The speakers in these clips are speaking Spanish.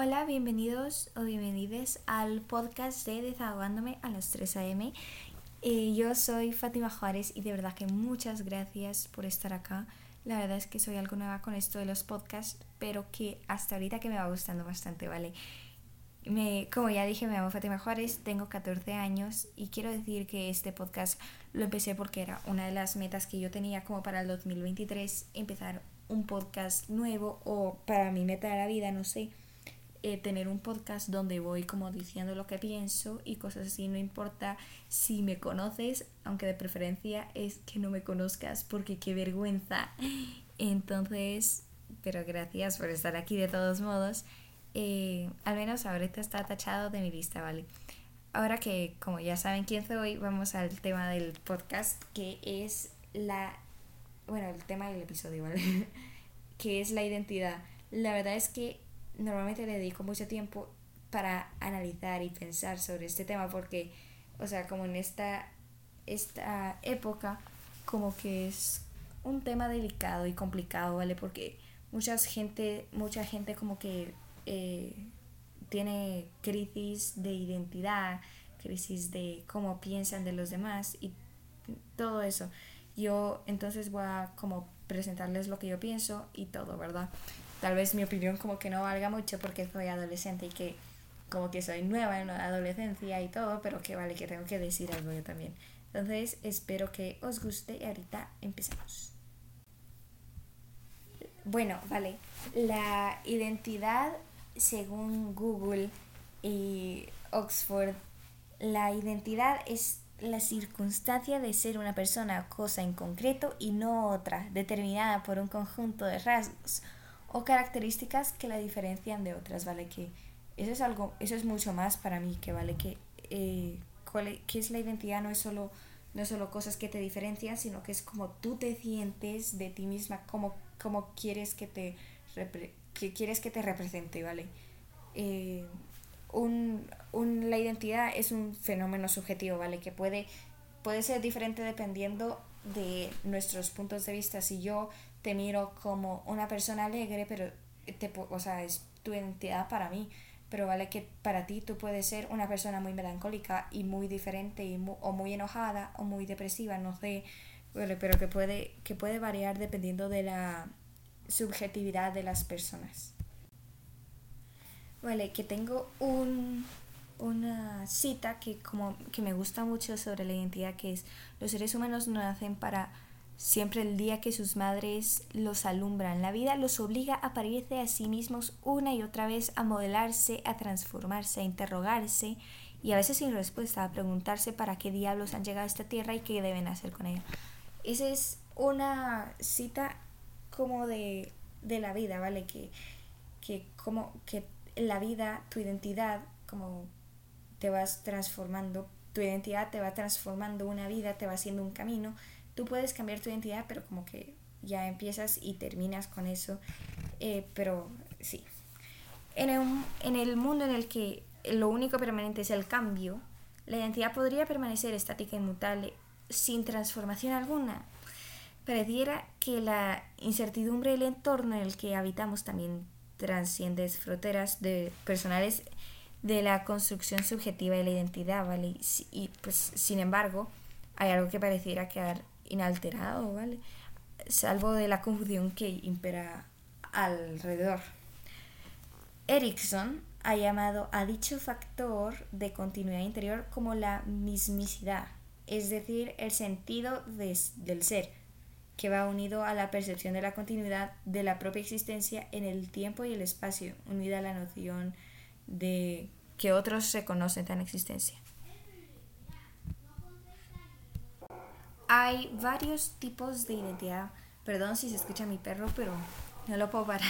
Hola, bienvenidos o bienvenidas al podcast de Desahogándome a las 3 a.m. Eh, yo soy Fátima Juárez y de verdad que muchas gracias por estar acá. La verdad es que soy algo nueva con esto de los podcasts, pero que hasta ahorita que me va gustando bastante, ¿vale? Me, como ya dije, me llamo Fátima Juárez, tengo 14 años y quiero decir que este podcast lo empecé porque era una de las metas que yo tenía como para el 2023, empezar un podcast nuevo o para mi meta de la vida, no sé eh, tener un podcast donde voy como diciendo lo que pienso y cosas así, no importa si me conoces, aunque de preferencia es que no me conozcas porque qué vergüenza. Entonces, pero gracias por estar aquí de todos modos. Eh, al menos ahorita está tachado de mi lista, ¿vale? Ahora que como ya saben quién soy, vamos al tema del podcast, que es la... Bueno, el tema del episodio, ¿vale? que es la identidad. La verdad es que normalmente le dedico mucho tiempo para analizar y pensar sobre este tema porque, o sea, como en esta, esta época, como que es un tema delicado y complicado, ¿vale? Porque mucha gente, mucha gente como que eh, tiene crisis de identidad, crisis de cómo piensan de los demás y todo eso. Yo entonces voy a como presentarles lo que yo pienso y todo, ¿verdad? Tal vez mi opinión como que no valga mucho porque soy adolescente y que como que soy nueva en la adolescencia y todo, pero que vale que tengo que decir algo yo también. Entonces espero que os guste y ahorita empecemos. Bueno, vale. La identidad según Google y Oxford, la identidad es la circunstancia de ser una persona cosa en concreto y no otra, determinada por un conjunto de rasgos o características que la diferencian de otras, ¿vale? Que eso es algo, eso es mucho más para mí, que vale que eh, e, qué es la identidad no es solo no solo cosas que te diferencian, sino que es como tú te sientes de ti misma, como, como quieres que te que quieres que te represente, ¿vale? Eh, un, un, la identidad es un fenómeno subjetivo, ¿vale? Que puede, puede ser diferente dependiendo de nuestros puntos de vista. Si yo te miro como una persona alegre, pero te, o sea, es tu identidad para mí. Pero vale que para ti tú puedes ser una persona muy melancólica y muy diferente y o muy enojada o muy depresiva, no sé, pero que puede, que puede variar dependiendo de la subjetividad de las personas. Vale, que tengo un, una cita que como que me gusta mucho sobre la identidad que es los seres humanos no nacen para Siempre el día que sus madres los alumbran, la vida los obliga a parirse a sí mismos una y otra vez, a modelarse, a transformarse, a interrogarse y a veces sin respuesta, a preguntarse para qué diablos han llegado a esta tierra y qué deben hacer con ella. Esa es una cita como de, de la vida, ¿vale? Que, que como que la vida, tu identidad, como te vas transformando, tu identidad te va transformando una vida, te va haciendo un camino tú puedes cambiar tu identidad, pero como que ya empiezas y terminas con eso. Eh, pero sí. En el, mundo en el que lo único permanente es el cambio, la identidad podría permanecer estática e inmutable sin transformación alguna. Pareciera que la incertidumbre del entorno en el que habitamos también trasciende fronteras de personales de la construcción subjetiva de la identidad, ¿vale? Y pues, sin embargo, hay algo que pareciera quedar inalterado, ¿vale? Salvo de la confusión que impera alrededor. Erickson ha llamado a dicho factor de continuidad interior como la mismicidad, es decir, el sentido del ser, que va unido a la percepción de la continuidad de la propia existencia en el tiempo y el espacio, unida a la noción de que otros reconocen tan existencia. Hay varios tipos de identidad. Perdón si se escucha mi perro, pero no lo puedo parar.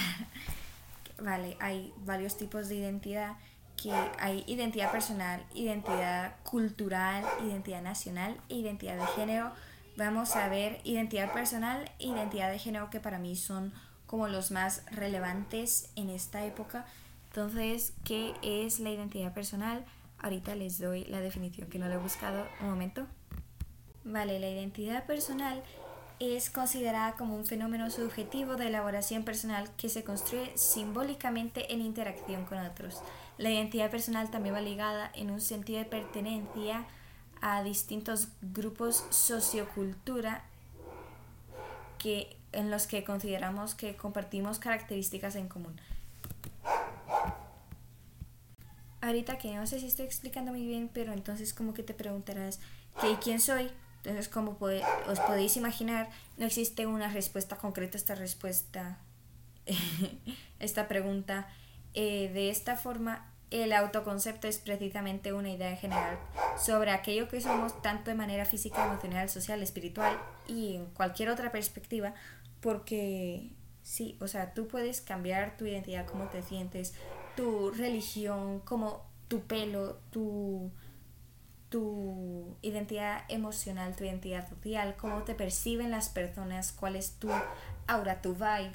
Vale, hay varios tipos de identidad que hay identidad personal, identidad cultural, identidad nacional e identidad de género. Vamos a ver identidad personal e identidad de género que para mí son como los más relevantes en esta época. Entonces, ¿qué es la identidad personal? Ahorita les doy la definición que no la he buscado un momento. Vale, la identidad personal es considerada como un fenómeno subjetivo de elaboración personal que se construye simbólicamente en interacción con otros. La identidad personal también va ligada en un sentido de pertenencia a distintos grupos sociocultura que, en los que consideramos que compartimos características en común. Ahorita que no sé si estoy explicando muy bien, pero entonces como que te preguntarás, ¿qué, ¿quién soy? Entonces, como os podéis imaginar, no existe una respuesta concreta a esta respuesta, esta pregunta. Eh, de esta forma, el autoconcepto es precisamente una idea general sobre aquello que somos tanto de manera física, emocional, social, espiritual y en cualquier otra perspectiva, porque sí, o sea, tú puedes cambiar tu identidad, cómo te sientes, tu religión, como tu pelo, tu tu identidad emocional, tu identidad social, cómo te perciben las personas, cuál es tu aura, tu vibe,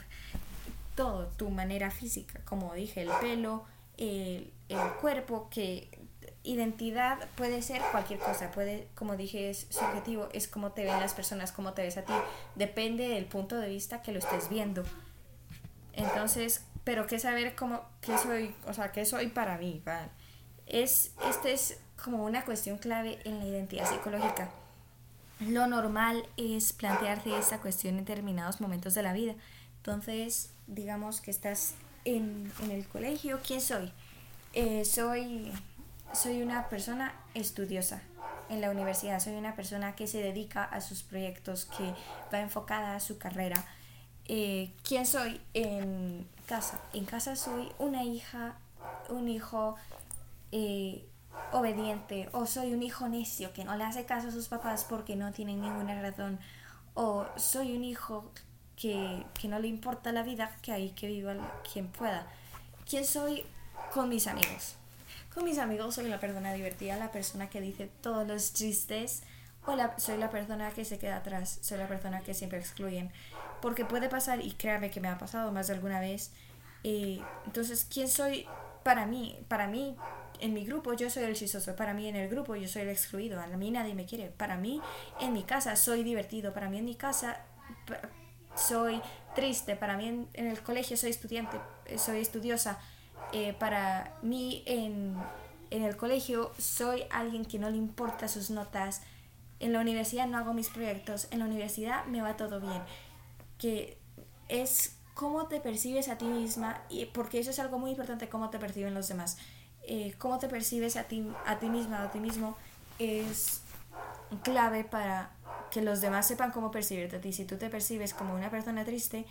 todo, tu manera física, como dije, el pelo, el, cuerpo, que identidad puede ser cualquier cosa, puede, como dije, es subjetivo, es cómo te ven las personas, cómo te ves a ti, depende del punto de vista que lo estés viendo. Entonces, pero qué saber cómo, qué soy, o sea, qué soy para mí, Es, este es como una cuestión clave en la identidad psicológica. Lo normal es plantearse esta cuestión en determinados momentos de la vida. Entonces, digamos que estás en, el colegio, ¿quién soy? Eh, soy, soy una persona estudiosa. En la universidad soy una persona que se dedica a sus proyectos, que va enfocada a su carrera. Eh, ¿Quién soy en casa? En casa soy una hija, un hijo eh, obediente o soy un hijo necio que no le hace caso a sus papás porque no tienen ninguna razón o soy un hijo que, no le importa la vida que hay que viva quien pueda. ¿Quién soy con mis amigos? Con mis amigos soy la persona divertida, la persona que dice todos los chistes o soy la persona que se queda atrás, soy la persona que siempre excluyen. Porque puede pasar, y créame que me ha pasado más de alguna vez, eh, entonces, ¿quién soy para mí? Para mí, en mi grupo yo soy el chistoso, para mí en el grupo yo soy el excluido, a mí nadie me quiere, para mí en mi casa soy divertido, para mí en mi casa soy triste, para mí en, el colegio soy estudiante, eh, soy estudiosa, eh, para mí en, en el colegio soy alguien que no le importa sus notas, en la universidad no hago mis proyectos, en la universidad me va todo bien, que es cómo te percibes a ti misma, y porque eso es algo muy importante, cómo te perciben los demás. Eh, cómo te percibes a ti, a ti misma, a ti mismo, es clave para que los demás sepan cómo percibirte a ti. Si tú te percibes como una persona triste,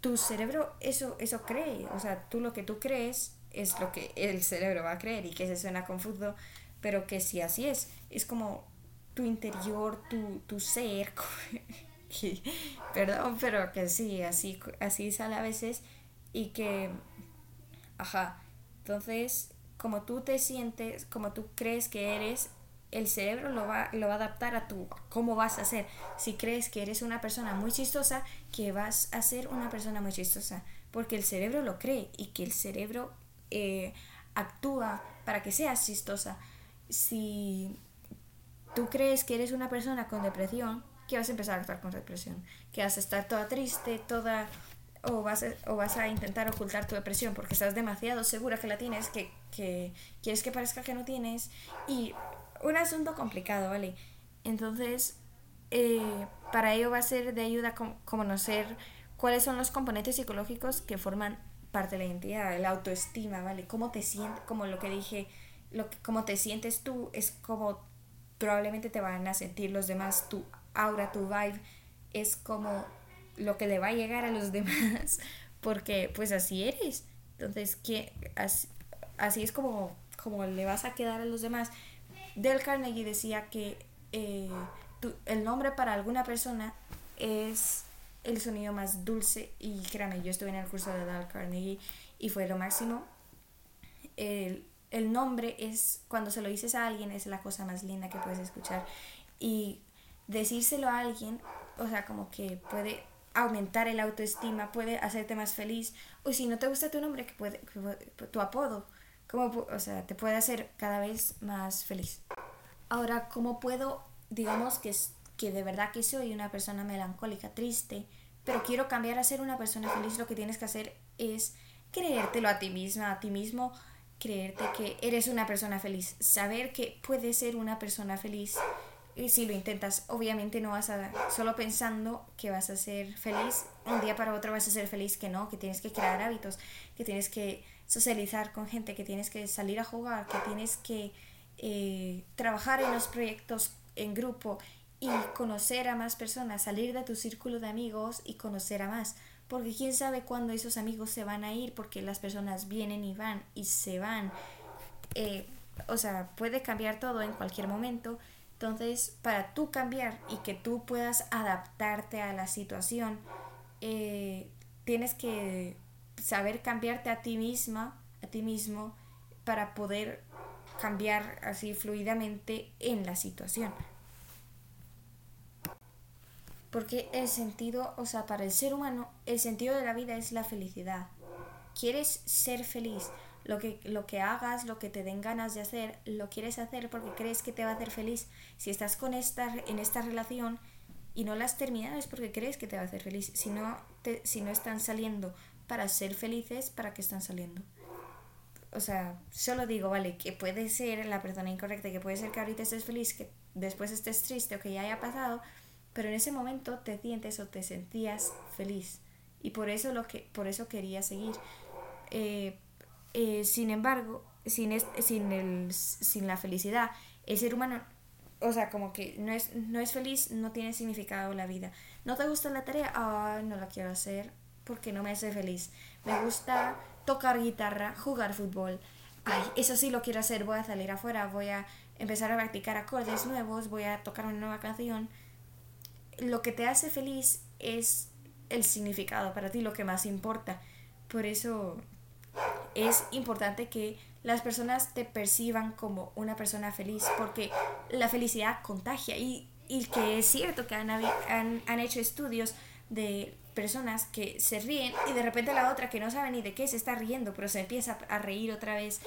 tu cerebro eso, eso cree. O sea, tú lo que tú crees es lo que el cerebro va a creer y que se suena confuso, pero que si así es, es como tu interior, tu, tu ser. Perdón, pero que sí, así, así sale a veces y que, ajá, entonces como tú te sientes, como tú crees que eres, el cerebro lo va, lo va a adaptar a tu cómo vas a ser. Si crees que eres una persona muy chistosa, que vas a ser una persona muy chistosa, porque el cerebro lo cree y que el cerebro eh, actúa para que seas chistosa. Si tú crees que eres una persona con depresión, que vas a empezar a actuar con depresión, que vas a estar toda triste, toda o vas, a, o vas a intentar ocultar tu depresión porque estás demasiado segura que la tienes, que, que quieres que parezca que no tienes. Y un asunto complicado, ¿vale? Entonces, eh, para ello va a ser de ayuda conocer cuáles son los componentes psicológicos que forman parte de la identidad, la autoestima, ¿vale? Cómo te sientes, como lo que dije, lo que, cómo te sientes tú es como probablemente te van a sentir los demás, tu aura, tu vibe, es como lo que le va a llegar a los demás, porque pues así eres. Entonces, que así, es como, como le vas a quedar a los demás. Del Carnegie decía que eh, el nombre para alguna persona es el sonido más dulce y créanme, yo estuve en el curso de Dale Carnegie y fue lo máximo. El, el nombre es, cuando se lo dices a alguien, es la cosa más linda que puedes escuchar. Y decírselo a alguien, o sea, como que puede aumentar el autoestima, puede hacerte más feliz. O si no te gusta tu nombre, que puede, tu apodo, como, o sea, te puede hacer cada vez más feliz. Ahora, ¿cómo puedo, digamos, que, que de verdad que soy una persona melancólica, triste, pero quiero cambiar a ser una persona feliz, lo que tienes que hacer es creértelo a ti misma, a ti mismo, creerte que eres una persona feliz, saber que puedes ser una persona feliz. Y si lo intentas, obviamente no vas a, solo pensando que vas a ser feliz, un día para otro vas a ser feliz, que no, que tienes que crear hábitos, que tienes que socializar con gente, que tienes que salir a jugar, que tienes que eh, trabajar en los proyectos en grupo y conocer a más personas, salir de tu círculo de amigos y conocer a más. Porque quién sabe cuándo esos amigos se van a ir, porque las personas vienen y van y se van. Eh, o sea, puede cambiar todo en cualquier momento. Entonces, para tú cambiar y que tú puedas adaptarte a la situación, eh, tienes que saber cambiarte a ti misma, a ti mismo, para poder cambiar así fluidamente en la situación. Porque el sentido, o sea, para el ser humano, el sentido de la vida es la felicidad. Quieres ser feliz. Lo que, lo que hagas, lo que te den ganas de hacer, lo quieres hacer porque crees que te va a hacer feliz. Si estás con esta, en esta relación y no la has terminado es porque crees que te va a hacer feliz. Si no, si no están saliendo para ser felices, ¿para qué están saliendo? O sea, solo digo, vale, que puede ser la persona incorrecta, que puede ser que ahorita estés feliz, que después estés triste o que ya haya pasado, pero en ese momento te sientes o te sentías feliz y por eso lo que por eso quería seguir eh, eh, sin embargo sin sin el sin la felicidad el ser humano o sea como que no es no es feliz no tiene significado la vida. No te gusta la tarea ah no la quiero hacer porque no me hace feliz. Me gusta tocar guitarra jugar fútbol. Ay eso sí lo quiero hacer voy a salir afuera voy a empezar a practicar acordes nuevos voy a tocar una nueva canción. Lo que te hace feliz es el significado para ti, lo que más importa. Por eso es importante que las personas te perciban como una persona feliz, porque la felicidad contagia y, y que es cierto que han, han, han, hecho estudios de personas que se ríen y de repente la otra que no sabe ni de qué se está riendo, pero se empieza a reír otra vez.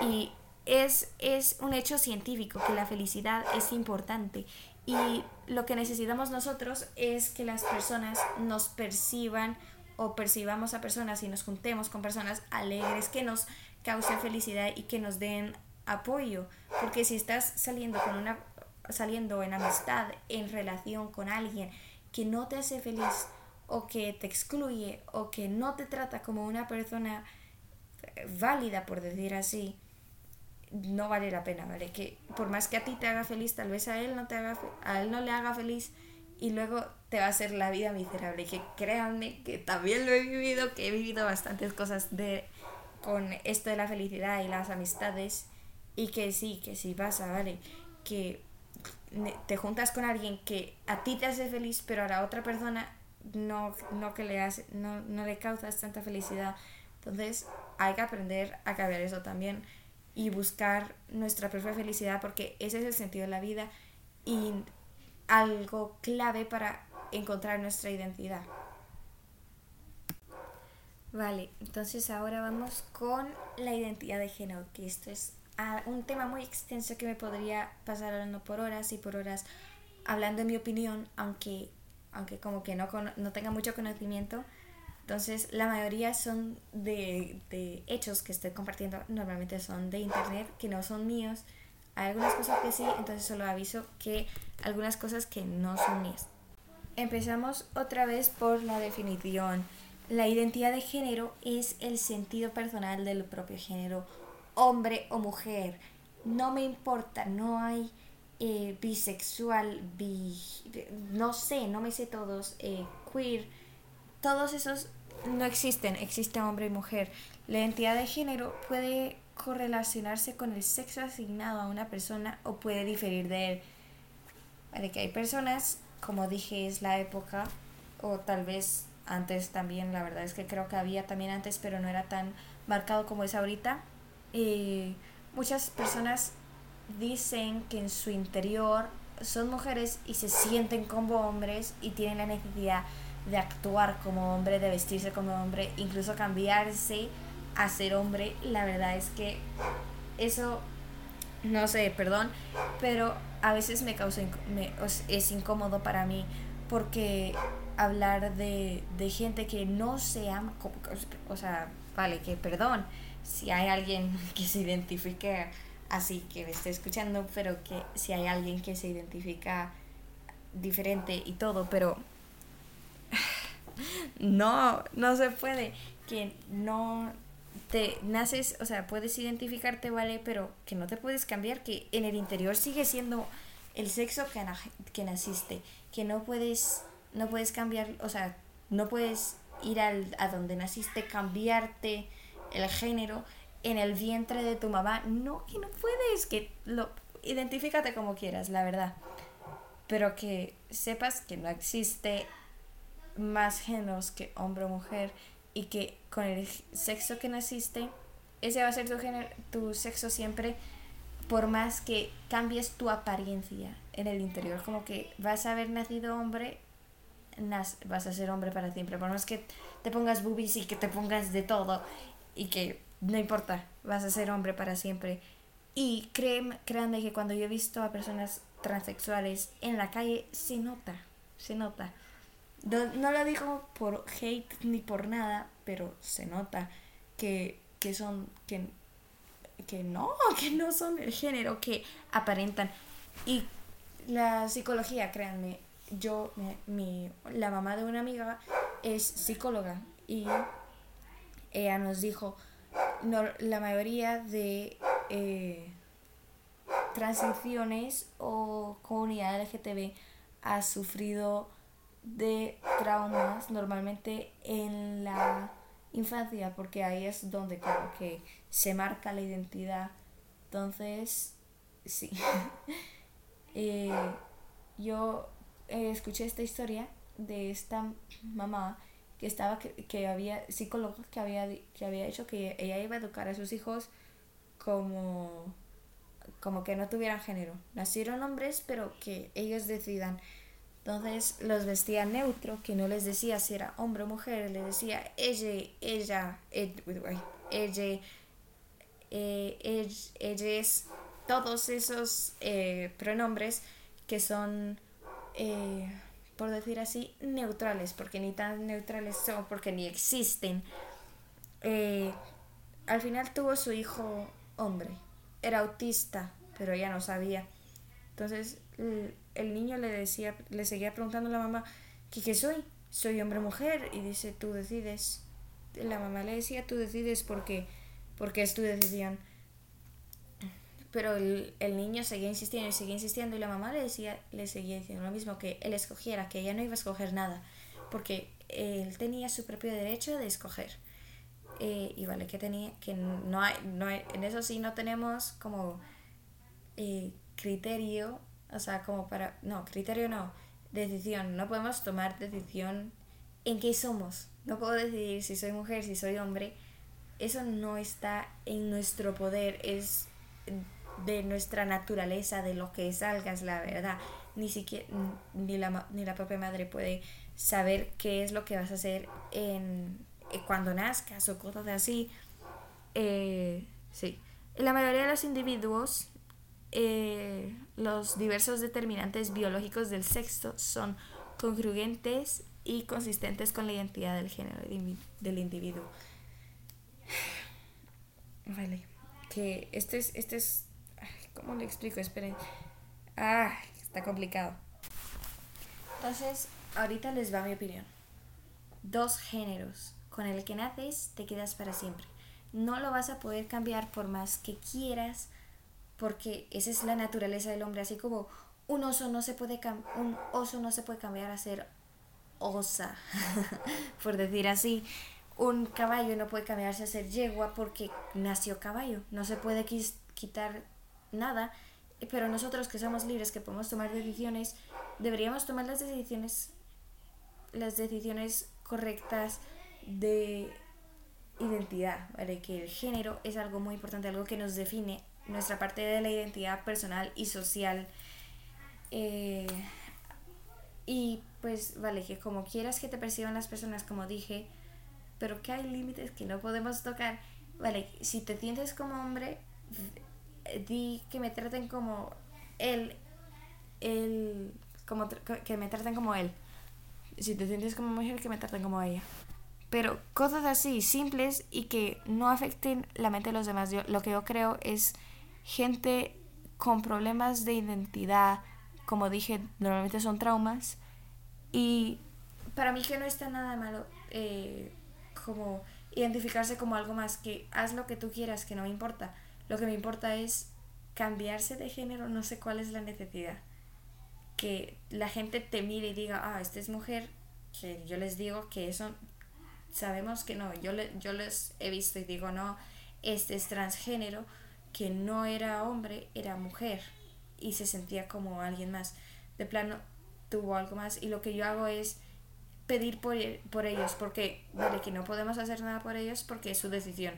Y es, es un hecho científico que la felicidad es importante y lo que necesitamos nosotros es que las personas nos perciban o percibamos a personas y nos juntemos con personas alegres que nos causen felicidad y que nos den apoyo. Porque si estás saliendo con una saliendo en amistad, en relación con alguien que no te hace feliz o que te excluye o que no te trata como una persona válida, por decir así, no vale la pena, ¿vale? Que por más que a ti te haga feliz, tal vez a él no te haga a él no le haga feliz y luego te va a hacer la vida miserable. Que créanme que también lo he vivido, que he vivido bastantes cosas de con esto de la felicidad y las amistades y que sí, que sí pasa, ¿vale? Que te juntas con alguien que a ti te hace feliz, pero a la otra persona no, no que le hace, no, no le causas tanta felicidad. Entonces hay que aprender a cambiar eso también y buscar nuestra propia felicidad porque ese es el sentido de la vida y algo clave para encontrar nuestra identidad. Vale, entonces ahora vamos con la identidad de género, que esto es ah, un tema muy extenso que me podría pasar hablando por horas y por horas hablando en mi opinión, aunque, aunque como que no, no tenga mucho conocimiento entonces, la mayoría son de, de, hechos que estoy compartiendo, normalmente son de internet, que no son míos. Hay algunas cosas que sí, entonces solo aviso que algunas cosas que no son mías. Empezamos otra vez por la definición. La identidad de género es el sentido personal del propio género, hombre o mujer. No me importa, no hay eh, bisexual, bi, no sé, no me sé todos, eh, queer, todos esos no existen, existe hombre y mujer. La identidad de género puede correlacionarse con el sexo asignado a una persona o puede diferir de él. Vale, que hay personas, como dije, es la época, o tal vez antes también, la verdad es que creo que había también antes, pero no era tan marcado como es ahorita. Eh, muchas personas dicen que en su interior son mujeres y se sienten como hombres y tienen la necesidad de actuar como hombre, de vestirse como hombre, incluso cambiarse a ser hombre, la verdad es que eso, no sé, perdón, pero a veces me causa, es incómodo para mí porque hablar de, de gente que no se ama, o sea, vale, que perdón, si hay alguien que se identifique así, que me esté escuchando, pero que si hay alguien que se identifica diferente y todo, pero no, no se puede, que no te naces, o sea, puedes identificarte, ¿vale? Pero que no te puedes cambiar, que en el interior sigue siendo el sexo que, que naciste, que no puedes, no puedes cambiar, o sea, no puedes ir al, a donde naciste, cambiarte el género en el vientre de tu mamá. No, que no puedes, que lo identifícate como quieras, la verdad. Pero que sepas que no existe más géneros que hombre o mujer y que con el sexo que naciste, ese va a ser tu, tu sexo siempre, por más que cambies tu apariencia en el interior. Como que vas a haber nacido hombre, vas a ser hombre para siempre. Por más que te pongas boobies y que te pongas de todo y que no importa, vas a ser hombre para siempre. Y créanme, créanme que cuando yo he visto a personas transexuales en la calle, se nota, se nota. No, lo digo por hate ni por nada, pero se nota que, que son, que, que no, que no son el género que aparentan. Y la psicología, créanme, yo, mi, la mamá de una amiga es psicóloga y ella nos dijo, no, la mayoría de eh, transiciones o comunidad LGTB ha sufrido de traumas normalmente en la infancia porque ahí es donde como que se marca la identidad. Entonces sí. Eh, yo eh, escuché esta historia de esta mamá que estaba que, había psicólogo que había que había hecho que ella iba a educar a sus hijos como como que no tuvieran género. Nacieron hombres pero que ellos decidan entonces los vestía neutro que no les decía si era hombre o mujer les decía ella ella ella ella, eh, ella, todos esos eh, pronombres que son eh, por decir así, neutrales, porque ni tan neutrales son, porque ni existen. Eh, al final tuvo su hijo hombre, era autista, pero ella no sabía. Entonces el, niño le decía, le seguía preguntando a la mamá, ¿qué, qué soy? Soy hombre o mujer, y dice, tú decides. La mamá le decía, tú decides porque, porque es tu decisión. Pero el, el, niño seguía insistiendo y seguía insistiendo y la mamá le decía, le seguía diciendo lo mismo, que él escogiera, que ella no iba a escoger nada, porque él tenía su propio derecho de escoger. Eh, y vale, que tenía, que no hay, no hay, en eso sí no tenemos como eh, criterio, o sea, como para, no, criterio no, decisión, no podemos tomar decisión en qué somos, no puedo decidir si soy mujer, si soy hombre, eso no está en nuestro poder, es de nuestra naturaleza, de lo que salga, es la verdad. Ni siquiera, ni la, ni la propia madre puede saber qué es lo que vas a hacer en, eh, cuando nazcas o cosas así. Eh, sí. La mayoría de los individuos, eh, los diversos determinantes biológicos del sexo son congruentes y consistentes con la identidad del género del individuo. Vale, que este es, este es ¿Cómo le explico? Esperen. Ah, está complicado. Entonces, ahorita les va mi opinión. Dos géneros. Con el que naces, te quedas para siempre. No lo vas a poder cambiar por más que quieras, porque esa es la naturaleza del hombre. Así como un oso no se puede, un oso no se puede cambiar a ser osa, por decir así. Un caballo no puede cambiarse a ser yegua porque nació caballo. No se puede quitar nada, pero nosotros que somos libres, que podemos tomar decisiones, deberíamos tomar las decisiones, las decisiones correctas de identidad, ¿vale? Que el género es algo muy importante, algo que nos define nuestra parte de la identidad personal y social. Eh, y pues, vale, que como quieras que te perciban las personas, como dije, pero que hay límites que no podemos tocar. Vale, si te sientes como hombre, di que me traten como él él, como que me traten como él. Si te sientes como mujer, que me traten como ella. Pero cosas así, simples y que no afecten la mente de los demás. Yo, lo que yo creo es gente con problemas de identidad, como dije, normalmente son traumas. Y para mí que no está nada malo eh, como identificarse como algo más, que haz lo que tú quieras, que no me importa. Lo que me importa es cambiarse de género, no sé cuál es la necesidad. Que la gente te mire y diga, ah, esta es mujer, que yo les digo que eso sabemos que no. Yo, le, yo les he visto y digo, no, este es transgénero, que no era hombre, era mujer y se sentía como alguien más. De plano, tuvo algo más y lo que yo hago es pedir por, por ellos, porque, vale, que no podemos hacer nada por ellos porque es su decisión.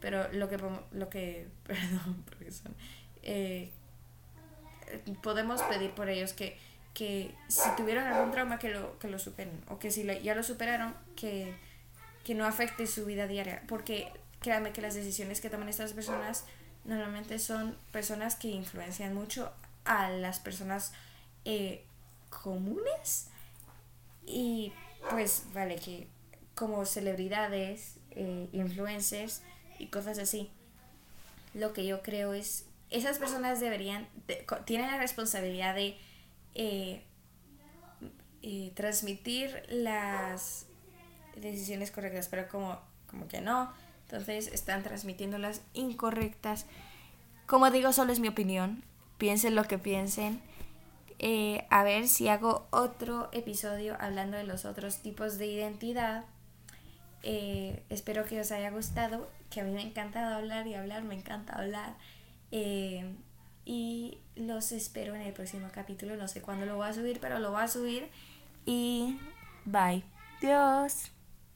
Pero lo que, lo que perdón, son, eh, podemos pedir por ellos que, que si tuvieron algún trauma que lo, que lo superen, o que si ya lo superaron, que, que no afecte su vida diaria, porque créanme que las decisiones que toman estas personas normalmente son personas que influencian mucho a las personas eh, comunes y pues vale, que como celebridades, eh, influencers y cosas así. Lo que yo creo es, esas personas deberían, tienen la responsabilidad de eh, eh, transmitir las decisiones correctas, pero como, como que no, entonces están transmitiendo las incorrectas. Como digo, solo es mi opinión, piensen lo que piensen eh, a ver si hago otro episodio hablando de los otros tipos de identidad. Eh, espero que os haya gustado, que a mí me ha encantado hablar y hablar, me encanta hablar. Eh, y los espero en el próximo capítulo. No sé cuándo lo voy a subir, pero lo voy a subir. Y bye. Dios.